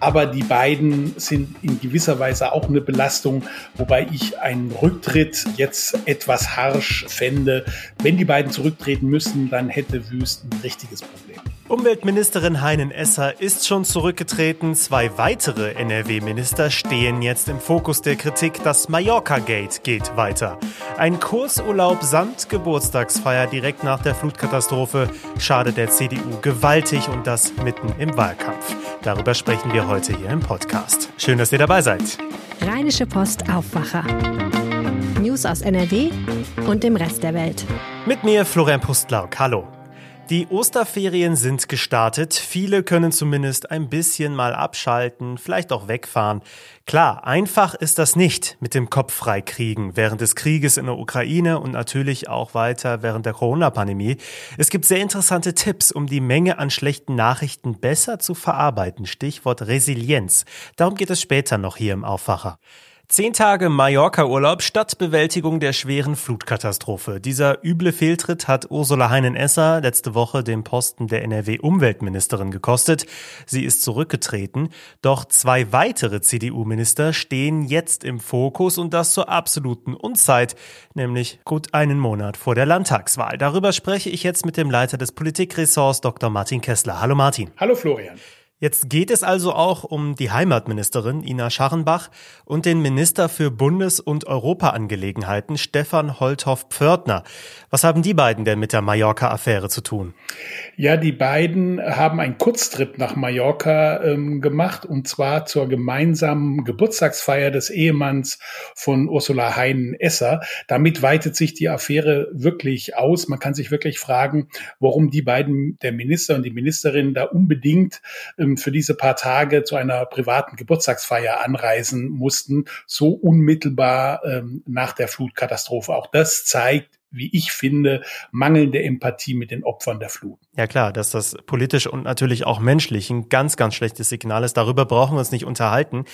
Aber die beiden sind in gewisser Weise auch eine Belastung, wobei ich einen Rücktritt jetzt etwas harsch fände. Wenn die beiden zurücktreten müssen, dann hätte Wüst ein richtiges Problem. Umweltministerin Heinen Esser ist schon zurückgetreten. Zwei weitere NRW-Minister stehen jetzt im Fokus der Kritik. Das Mallorca-Gate geht weiter. Ein Kursurlaub samt Geburtstagsfeier direkt nach der Flutkatastrophe schadet der CDU gewaltig und das mitten im Wahlkampf. Darüber sprechen wir heute hier im Podcast. Schön, dass ihr dabei seid. Rheinische Post Aufwacher. News aus NRW und dem Rest der Welt. Mit mir Florian Pustlauk. Hallo. Die Osterferien sind gestartet. Viele können zumindest ein bisschen mal abschalten, vielleicht auch wegfahren. Klar, einfach ist das nicht mit dem Kopf frei kriegen während des Krieges in der Ukraine und natürlich auch weiter während der Corona-Pandemie. Es gibt sehr interessante Tipps, um die Menge an schlechten Nachrichten besser zu verarbeiten. Stichwort Resilienz. Darum geht es später noch hier im Aufwacher. Zehn Tage Mallorca-Urlaub statt Bewältigung der schweren Flutkatastrophe. Dieser üble Fehltritt hat Ursula Heinen-Esser letzte Woche den Posten der NRW-Umweltministerin gekostet. Sie ist zurückgetreten. Doch zwei weitere CDU-Minister stehen jetzt im Fokus und das zur absoluten Unzeit, nämlich gut einen Monat vor der Landtagswahl. Darüber spreche ich jetzt mit dem Leiter des Politikressorts Dr. Martin Kessler. Hallo Martin. Hallo Florian. Jetzt geht es also auch um die Heimatministerin Ina Scharrenbach und den Minister für Bundes- und Europaangelegenheiten Stefan Holthoff-Pförtner. Was haben die beiden denn mit der Mallorca-Affäre zu tun? Ja, die beiden haben einen Kurztrip nach Mallorca ähm, gemacht und zwar zur gemeinsamen Geburtstagsfeier des Ehemanns von Ursula Heinen-Esser. Damit weitet sich die Affäre wirklich aus. Man kann sich wirklich fragen, warum die beiden, der Minister und die Ministerin, da unbedingt ähm, ähm, für diese paar Tage zu einer privaten Geburtstagsfeier anreisen mussten, so unmittelbar ähm, nach der Flutkatastrophe. Auch das zeigt, wie ich finde, mangelnde Empathie mit den Opfern der Flut. Ja klar, dass das politisch und natürlich auch menschlich ein ganz, ganz schlechtes Signal ist. Darüber brauchen wir uns nicht unterhalten.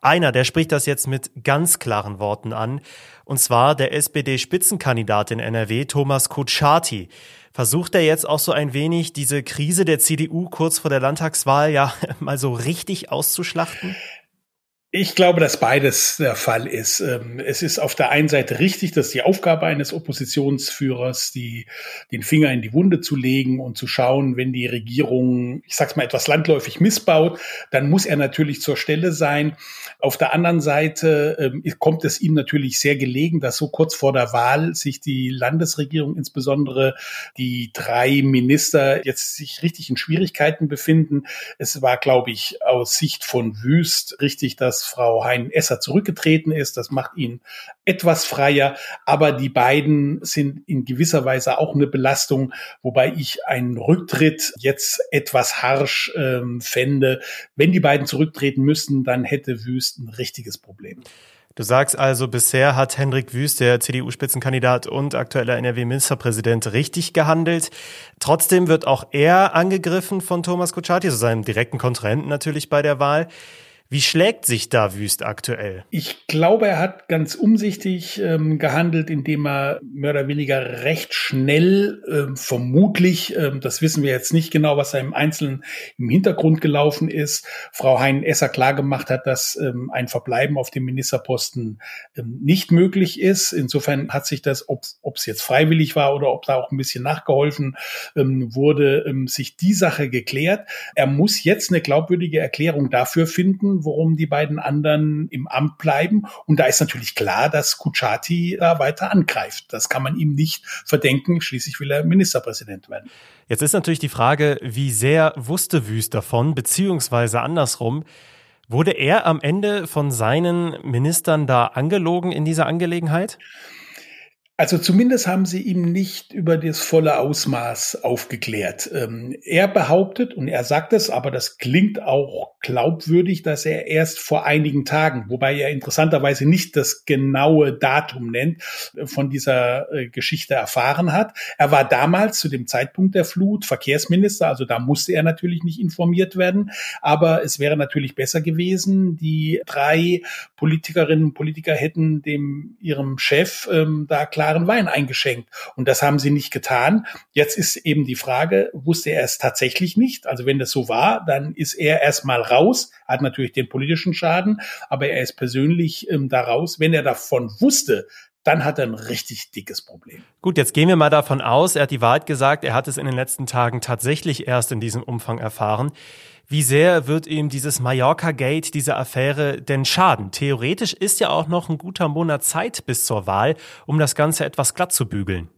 Einer, der spricht das jetzt mit ganz klaren Worten an, und zwar der SPD-Spitzenkandidat in NRW, Thomas Kutschaty. Versucht er jetzt auch so ein wenig diese Krise der CDU kurz vor der Landtagswahl ja mal so richtig auszuschlachten? Ich glaube, dass beides der Fall ist. Ähm, es ist auf der einen Seite richtig, dass die Aufgabe eines Oppositionsführers, die, den Finger in die Wunde zu legen und zu schauen, wenn die Regierung, ich sag's mal, etwas landläufig missbaut, dann muss er natürlich zur Stelle sein. Auf der anderen Seite ähm, kommt es ihm natürlich sehr gelegen, dass so kurz vor der Wahl sich die Landesregierung, insbesondere die drei Minister, jetzt sich richtig in Schwierigkeiten befinden. Es war, glaube ich, aus Sicht von Wüst richtig, dass Frau Hein-Esser zurückgetreten ist. Das macht ihn etwas freier. Aber die beiden sind in gewisser Weise auch eine Belastung, wobei ich einen Rücktritt jetzt etwas harsch ähm, fände. Wenn die beiden zurücktreten müssten, dann hätte Wüst ein richtiges Problem. Du sagst also, bisher hat Hendrik Wüst, der CDU-Spitzenkandidat und aktueller NRW-Ministerpräsident, richtig gehandelt. Trotzdem wird auch er angegriffen von Thomas Kutschaty, so seinem direkten Kontrahenten natürlich bei der Wahl. Wie schlägt sich da Wüst aktuell? Ich glaube, er hat ganz umsichtig ähm, gehandelt, indem er mehr oder weniger recht schnell, ähm, vermutlich, ähm, das wissen wir jetzt nicht genau, was da im Einzelnen im Hintergrund gelaufen ist, Frau Hein-Esser klargemacht hat, dass ähm, ein Verbleiben auf dem Ministerposten ähm, nicht möglich ist. Insofern hat sich das, ob es jetzt freiwillig war oder ob da auch ein bisschen nachgeholfen ähm, wurde, sich die Sache geklärt. Er muss jetzt eine glaubwürdige Erklärung dafür finden, warum die beiden anderen im Amt bleiben. Und da ist natürlich klar, dass Kuchati da weiter angreift. Das kann man ihm nicht verdenken. Schließlich will er Ministerpräsident werden. Jetzt ist natürlich die Frage, wie sehr wusste Wüst davon, beziehungsweise andersrum, Wurde er am Ende von seinen Ministern da angelogen in dieser Angelegenheit? Also zumindest haben sie ihm nicht über das volle Ausmaß aufgeklärt. Ähm, er behauptet, und er sagt es, aber das klingt auch glaubwürdig, dass er erst vor einigen Tagen, wobei er interessanterweise nicht das genaue Datum nennt, von dieser äh, Geschichte erfahren hat. Er war damals zu dem Zeitpunkt der Flut Verkehrsminister, also da musste er natürlich nicht informiert werden. Aber es wäre natürlich besser gewesen, die drei Politikerinnen und Politiker hätten dem ihrem Chef ähm, da klar klaren Wein eingeschenkt. Und das haben sie nicht getan. Jetzt ist eben die Frage, wusste er es tatsächlich nicht? Also wenn das so war, dann ist er erstmal raus, hat natürlich den politischen Schaden, aber er ist persönlich ähm, da raus. Wenn er davon wusste, dann hat er ein richtig dickes Problem. Gut, jetzt gehen wir mal davon aus, er hat die Wahrheit gesagt, er hat es in den letzten Tagen tatsächlich erst in diesem Umfang erfahren. Wie sehr wird ihm dieses Mallorca-Gate, diese Affäre denn schaden? Theoretisch ist ja auch noch ein guter Monat Zeit bis zur Wahl, um das Ganze etwas glatt zu bügeln.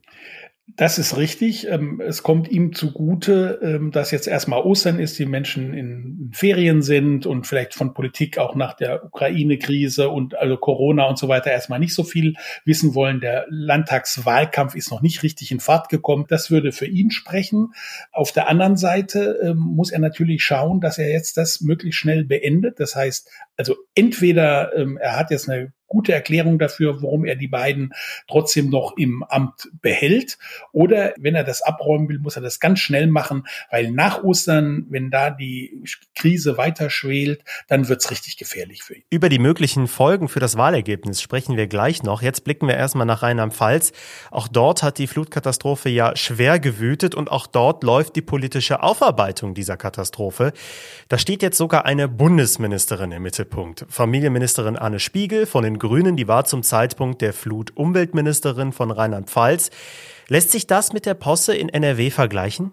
Das ist richtig. Ähm, es kommt ihm zugute, ähm, dass jetzt erstmal Ostern ist, die Menschen in Ferien sind und vielleicht von Politik auch nach der Ukraine-Krise und also Corona und so weiter erstmal nicht so viel wissen wollen. Der Landtagswahlkampf ist noch nicht richtig in Fahrt gekommen. Das würde für ihn sprechen. Auf der anderen Seite ähm, muss er natürlich schauen, dass er jetzt das möglichst schnell beendet. Das heißt, also entweder er hat jetzt eine gute Erklärung dafür, warum er die beiden trotzdem noch im Amt behält. Oder wenn er das abräumen will, muss er das ganz schnell machen, weil nach Ostern, wenn da die Krise weiter schwelt, dann wird's richtig gefährlich für ihn. Über die möglichen Folgen für das Wahlergebnis sprechen wir gleich noch. Jetzt blicken wir erstmal nach Rheinland-Pfalz. Auch dort hat die Flutkatastrophe ja schwer gewütet und auch dort läuft die politische Aufarbeitung dieser Katastrophe. Da steht jetzt sogar eine Bundesministerin im Mittelpunkt. Familienministerin Anne Spiegel von den Grünen, die war zum Zeitpunkt der Flut Umweltministerin von Rheinland-Pfalz. Lässt sich das mit der Posse in NRW vergleichen?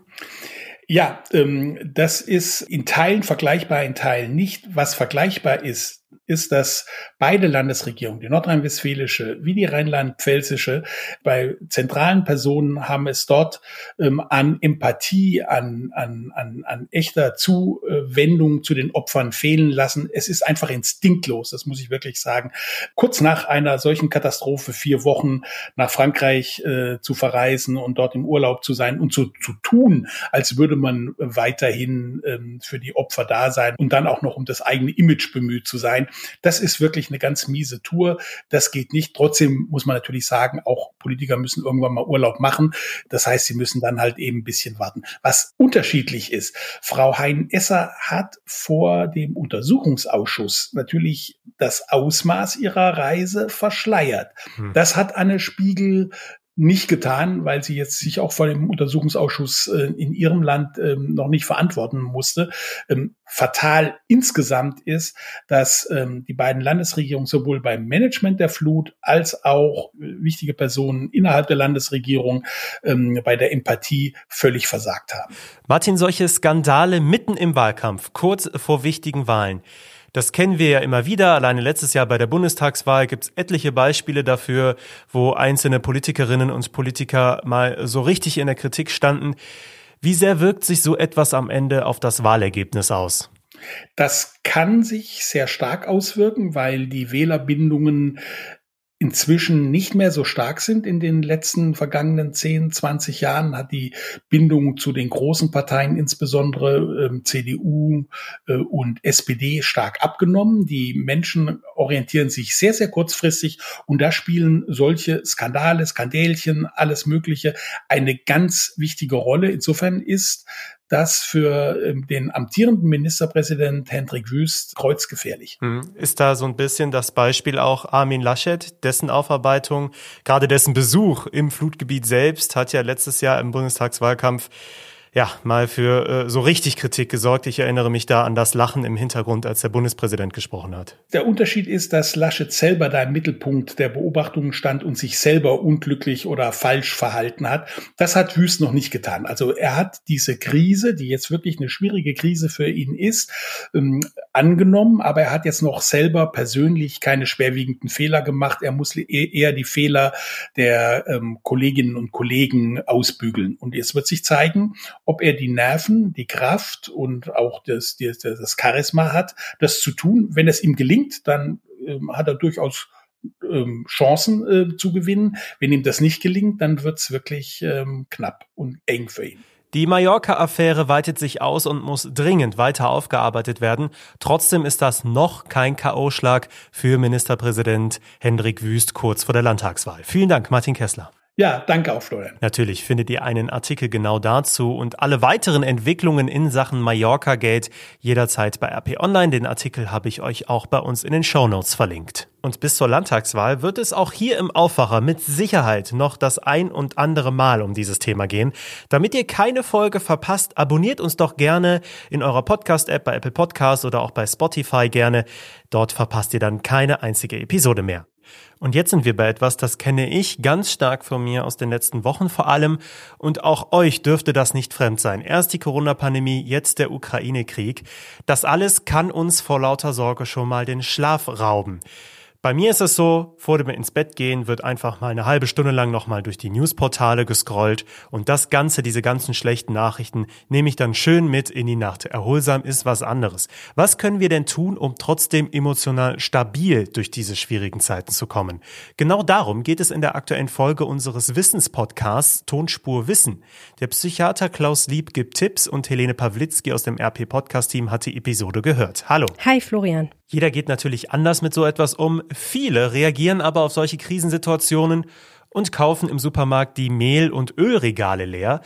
Ja, ähm, das ist in Teilen vergleichbar, in Teilen nicht. Was vergleichbar ist, ist, dass beide Landesregierungen, die nordrhein-westfälische wie die rheinland-pfälzische, bei zentralen Personen haben es dort ähm, an Empathie, an, an, an, an echter Zuwendung zu den Opfern fehlen lassen. Es ist einfach instinktlos, das muss ich wirklich sagen. Kurz nach einer solchen Katastrophe vier Wochen nach Frankreich äh, zu verreisen und dort im Urlaub zu sein und zu, zu tun, als würde man weiterhin ähm, für die Opfer da sein und dann auch noch um das eigene Image bemüht zu sein. Das ist wirklich eine ganz miese Tour. Das geht nicht. Trotzdem muss man natürlich sagen, auch Politiker müssen irgendwann mal Urlaub machen. Das heißt, sie müssen dann halt eben ein bisschen warten. Was unterschiedlich ist, Frau Hein-Esser hat vor dem Untersuchungsausschuss natürlich das Ausmaß ihrer Reise verschleiert. Hm. Das hat Anne Spiegel nicht getan, weil sie jetzt sich auch vor dem Untersuchungsausschuss äh, in ihrem Land ähm, noch nicht verantworten musste. Ähm, fatal insgesamt ist, dass ähm, die beiden Landesregierungen sowohl beim Management der Flut als auch äh, wichtige Personen innerhalb der Landesregierung ähm, bei der Empathie völlig versagt haben. Martin, solche Skandale mitten im Wahlkampf, kurz vor wichtigen Wahlen. Das kennen wir ja immer wieder. Alleine letztes Jahr bei der Bundestagswahl gibt es etliche Beispiele dafür, wo einzelne Politikerinnen und Politiker mal so richtig in der Kritik standen. Wie sehr wirkt sich so etwas am Ende auf das Wahlergebnis aus? Das kann sich sehr stark auswirken, weil die Wählerbindungen inzwischen nicht mehr so stark sind in den letzten vergangenen 10, 20 Jahren, hat die Bindung zu den großen Parteien, insbesondere ähm, CDU äh, und SPD, stark abgenommen. Die Menschen orientieren sich sehr, sehr kurzfristig und da spielen solche Skandale, Skandälchen, alles Mögliche eine ganz wichtige Rolle. Insofern ist das für ähm, den amtierenden Ministerpräsident Hendrik Wüst kreuzgefährlich. Hm. Ist da so ein bisschen das Beispiel auch Armin Laschet, dessen Aufarbeitung, gerade dessen Besuch im Flutgebiet selbst hat ja letztes Jahr im Bundestagswahlkampf ja, mal für äh, so richtig Kritik gesorgt. Ich erinnere mich da an das Lachen im Hintergrund, als der Bundespräsident gesprochen hat. Der Unterschied ist, dass Laschet selber da im Mittelpunkt der Beobachtungen stand und sich selber unglücklich oder falsch verhalten hat. Das hat Wüst noch nicht getan. Also er hat diese Krise, die jetzt wirklich eine schwierige Krise für ihn ist, ähm, angenommen, aber er hat jetzt noch selber persönlich keine schwerwiegenden Fehler gemacht. Er muss e-, eher die Fehler der ähm, Kolleginnen und Kollegen ausbügeln. Und jetzt wird sich zeigen, ob er die Nerven, die Kraft und auch das, das, das Charisma hat, das zu tun. Wenn es ihm gelingt, dann ähm, hat er durchaus ähm, Chancen äh, zu gewinnen. Wenn ihm das nicht gelingt, dann wird's wirklich ähm, knapp und eng für ihn. Die Mallorca-Affäre weitet sich aus und muss dringend weiter aufgearbeitet werden. Trotzdem ist das noch kein K.O.-Schlag für Ministerpräsident Hendrik Wüst kurz vor der Landtagswahl. Vielen Dank, Martin Kessler. Ja, danke auch, Florian. Natürlich findet ihr einen Artikel genau dazu und alle weiteren Entwicklungen in Sachen Mallorca Gate jederzeit bei RP Online. Den Artikel habe ich euch auch bei uns in den Show Notes verlinkt. Und bis zur Landtagswahl wird es auch hier im Aufwacher mit Sicherheit noch das ein und andere Mal um dieses Thema gehen. Damit ihr keine Folge verpasst, abonniert uns doch gerne in eurer Podcast-App bei Apple Podcasts oder auch bei Spotify gerne. Dort verpasst ihr dann keine einzige Episode mehr. Und jetzt sind wir bei etwas, das kenne ich ganz stark von mir aus den letzten Wochen vor allem. Und auch euch dürfte das nicht fremd sein. Erst die Corona-Pandemie, jetzt der Ukraine-Krieg. Das alles kann uns vor lauter Sorge schon mal den Schlaf rauben. Bei mir ist es so, vor dem ins Bett gehen wird einfach mal eine halbe Stunde lang nochmal durch die Newsportale gescrollt und das Ganze, diese ganzen schlechten Nachrichten, nehme ich dann schön mit in die Nacht. Erholsam ist was anderes. Was können wir denn tun, um trotzdem emotional stabil durch diese schwierigen Zeiten zu kommen? Genau darum geht es in der aktuellen Folge unseres Wissenspodcasts Tonspur Wissen. Der Psychiater Klaus Lieb gibt Tipps und Helene Pawlitzki aus dem RP Podcast Team hat die Episode gehört. Hallo. Hi Florian. Jeder geht natürlich anders mit so etwas um. Viele reagieren aber auf solche Krisensituationen und kaufen im Supermarkt die Mehl- und Ölregale leer.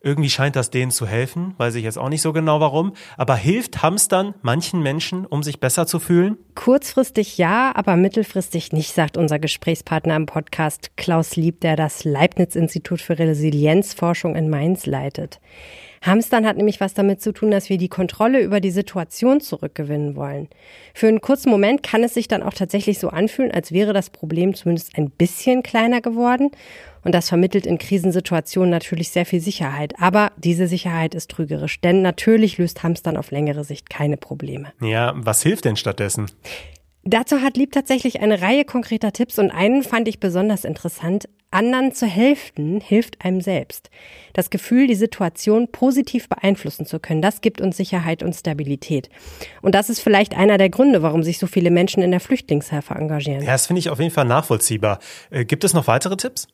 Irgendwie scheint das denen zu helfen, weiß ich jetzt auch nicht so genau warum. Aber hilft Hamstern manchen Menschen, um sich besser zu fühlen? Kurzfristig ja, aber mittelfristig nicht, sagt unser Gesprächspartner im Podcast Klaus Lieb, der das Leibniz-Institut für Resilienzforschung in Mainz leitet. Hamstern hat nämlich was damit zu tun, dass wir die Kontrolle über die Situation zurückgewinnen wollen. Für einen kurzen Moment kann es sich dann auch tatsächlich so anfühlen, als wäre das Problem zumindest ein bisschen kleiner geworden. Und das vermittelt in Krisensituationen natürlich sehr viel Sicherheit. Aber diese Sicherheit ist trügerisch, denn natürlich löst Hamstern auf längere Sicht keine Probleme. Ja, was hilft denn stattdessen? Dazu hat Lieb tatsächlich eine Reihe konkreter Tipps und einen fand ich besonders interessant. Anderen zu helfen hilft einem selbst. Das Gefühl, die Situation positiv beeinflussen zu können, das gibt uns Sicherheit und Stabilität. Und das ist vielleicht einer der Gründe, warum sich so viele Menschen in der Flüchtlingshilfe engagieren. Ja, das finde ich auf jeden Fall nachvollziehbar. Äh, gibt es noch weitere Tipps?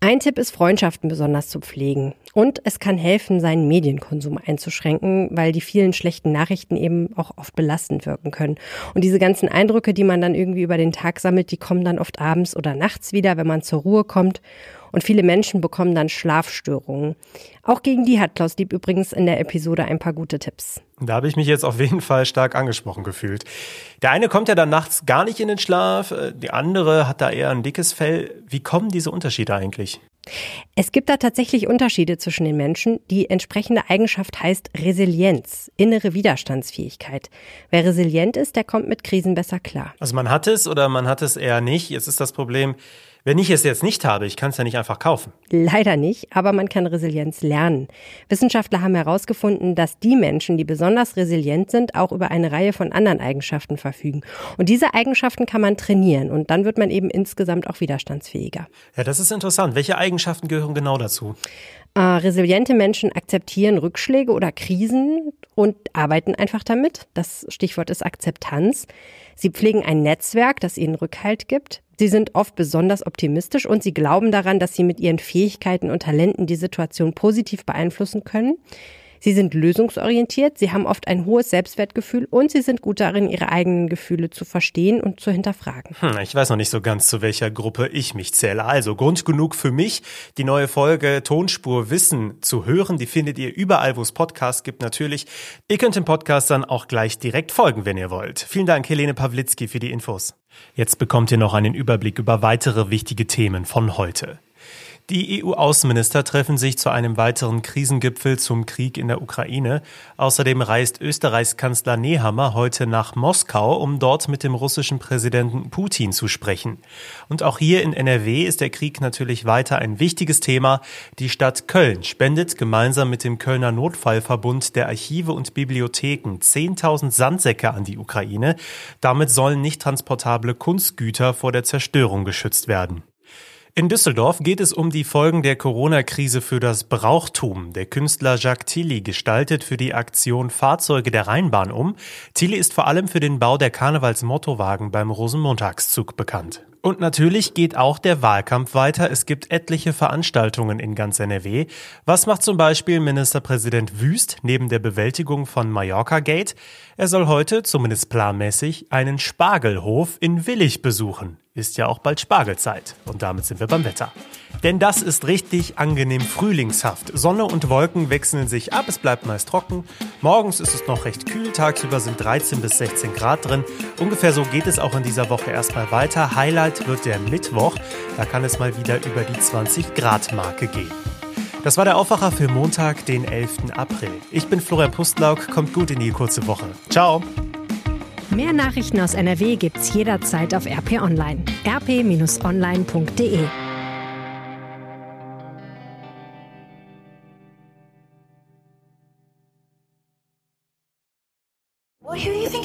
Ein Tipp ist, Freundschaften besonders zu pflegen. Und es kann helfen, seinen Medienkonsum einzuschränken, weil die vielen schlechten Nachrichten eben auch oft belastend wirken können. Und diese ganzen Eindrücke, die man dann irgendwie über den Tag sammelt, die kommen dann oft abends oder nachts wieder, wenn man zur Ruhe kommt. Und viele Menschen bekommen dann Schlafstörungen. Auch gegen die hat Klaus Dieb übrigens in der Episode ein paar gute Tipps. Da habe ich mich jetzt auf jeden Fall stark angesprochen gefühlt. Der eine kommt ja dann nachts gar nicht in den Schlaf, äh, die andere hat da eher ein dickes Fell. Wie kommen diese Unterschiede eigentlich? Es gibt da tatsächlich Unterschiede zwischen den Menschen. Die entsprechende Eigenschaft heißt Resilienz, innere Widerstandsfähigkeit. Wer resilient ist, der kommt mit Krisen besser klar. Also man hat es oder man hat es eher nicht. Jetzt ist das Problem, wenn ich es jetzt nicht habe, ich kann es ja nicht einfach kaufen. Leider nicht, aber man kann Resilienz lernen. Wissenschaftler haben herausgefunden, dass die Menschen, die besonders resilient sind, auch über eine Reihe von anderen Eigenschaften verfügen. Und diese Eigenschaften kann man trainieren und dann wird man eben insgesamt auch widerstandsfähiger. Ja, das ist interessant. Welche Eigenschaften gehören genau dazu? Äh, resiliente Menschen akzeptieren Rückschläge oder Krisen und arbeiten einfach damit. Das Stichwort ist Akzeptanz. Sie pflegen ein Netzwerk, das ihnen Rückhalt gibt. Sie sind oft besonders optimistisch und sie glauben daran, dass sie mit ihren Fähigkeiten und Talenten die Situation positiv beeinflussen können. Sie sind lösungsorientiert, sie haben oft ein hohes Selbstwertgefühl und sie sind gut darin, ihre eigenen Gefühle zu verstehen und zu hinterfragen. Hm, ich weiß noch nicht so ganz, zu welcher Gruppe ich mich zähle. Also Grund genug für mich, die neue Folge Tonspur Wissen zu hören. Die findet ihr überall, wo es Podcasts gibt, natürlich. Ihr könnt dem Podcast dann auch gleich direkt folgen, wenn ihr wollt. Vielen Dank, Helene Pawlitzki, für die Infos. Jetzt bekommt ihr noch einen Überblick über weitere wichtige Themen von heute. Die EU-Außenminister treffen sich zu einem weiteren Krisengipfel zum Krieg in der Ukraine. Außerdem reist Österreichs Kanzler Nehammer heute nach Moskau, um dort mit dem russischen Präsidenten Putin zu sprechen. Und auch hier in NRW ist der Krieg natürlich weiter ein wichtiges Thema. Die Stadt Köln spendet gemeinsam mit dem Kölner Notfallverbund der Archive und Bibliotheken 10.000 Sandsäcke an die Ukraine. Damit sollen nicht transportable Kunstgüter vor der Zerstörung geschützt werden. In Düsseldorf geht es um die Folgen der Corona-Krise für das Brauchtum. Der Künstler Jacques Tilly gestaltet für die Aktion Fahrzeuge der Rheinbahn um. Tilly ist vor allem für den Bau der Karnevalsmottowagen beim Rosenmontagszug bekannt. Und natürlich geht auch der Wahlkampf weiter. Es gibt etliche Veranstaltungen in ganz NRW. Was macht zum Beispiel Ministerpräsident Wüst neben der Bewältigung von Mallorca Gate? Er soll heute, zumindest planmäßig, einen Spargelhof in Willig besuchen. Ist ja auch bald Spargelzeit. Und damit sind wir beim Wetter. Denn das ist richtig angenehm frühlingshaft. Sonne und Wolken wechseln sich ab, es bleibt meist trocken. Morgens ist es noch recht kühl, tagsüber sind 13 bis 16 Grad drin. Ungefähr so geht es auch in dieser Woche erstmal weiter. Highlight wird der Mittwoch, da kann es mal wieder über die 20 Grad Marke gehen. Das war der Aufwacher für Montag, den 11. April. Ich bin Florian Pustlauk, kommt gut in die kurze Woche. Ciao! Mehr Nachrichten aus NRW gibt's jederzeit auf RP Online. rp-online.de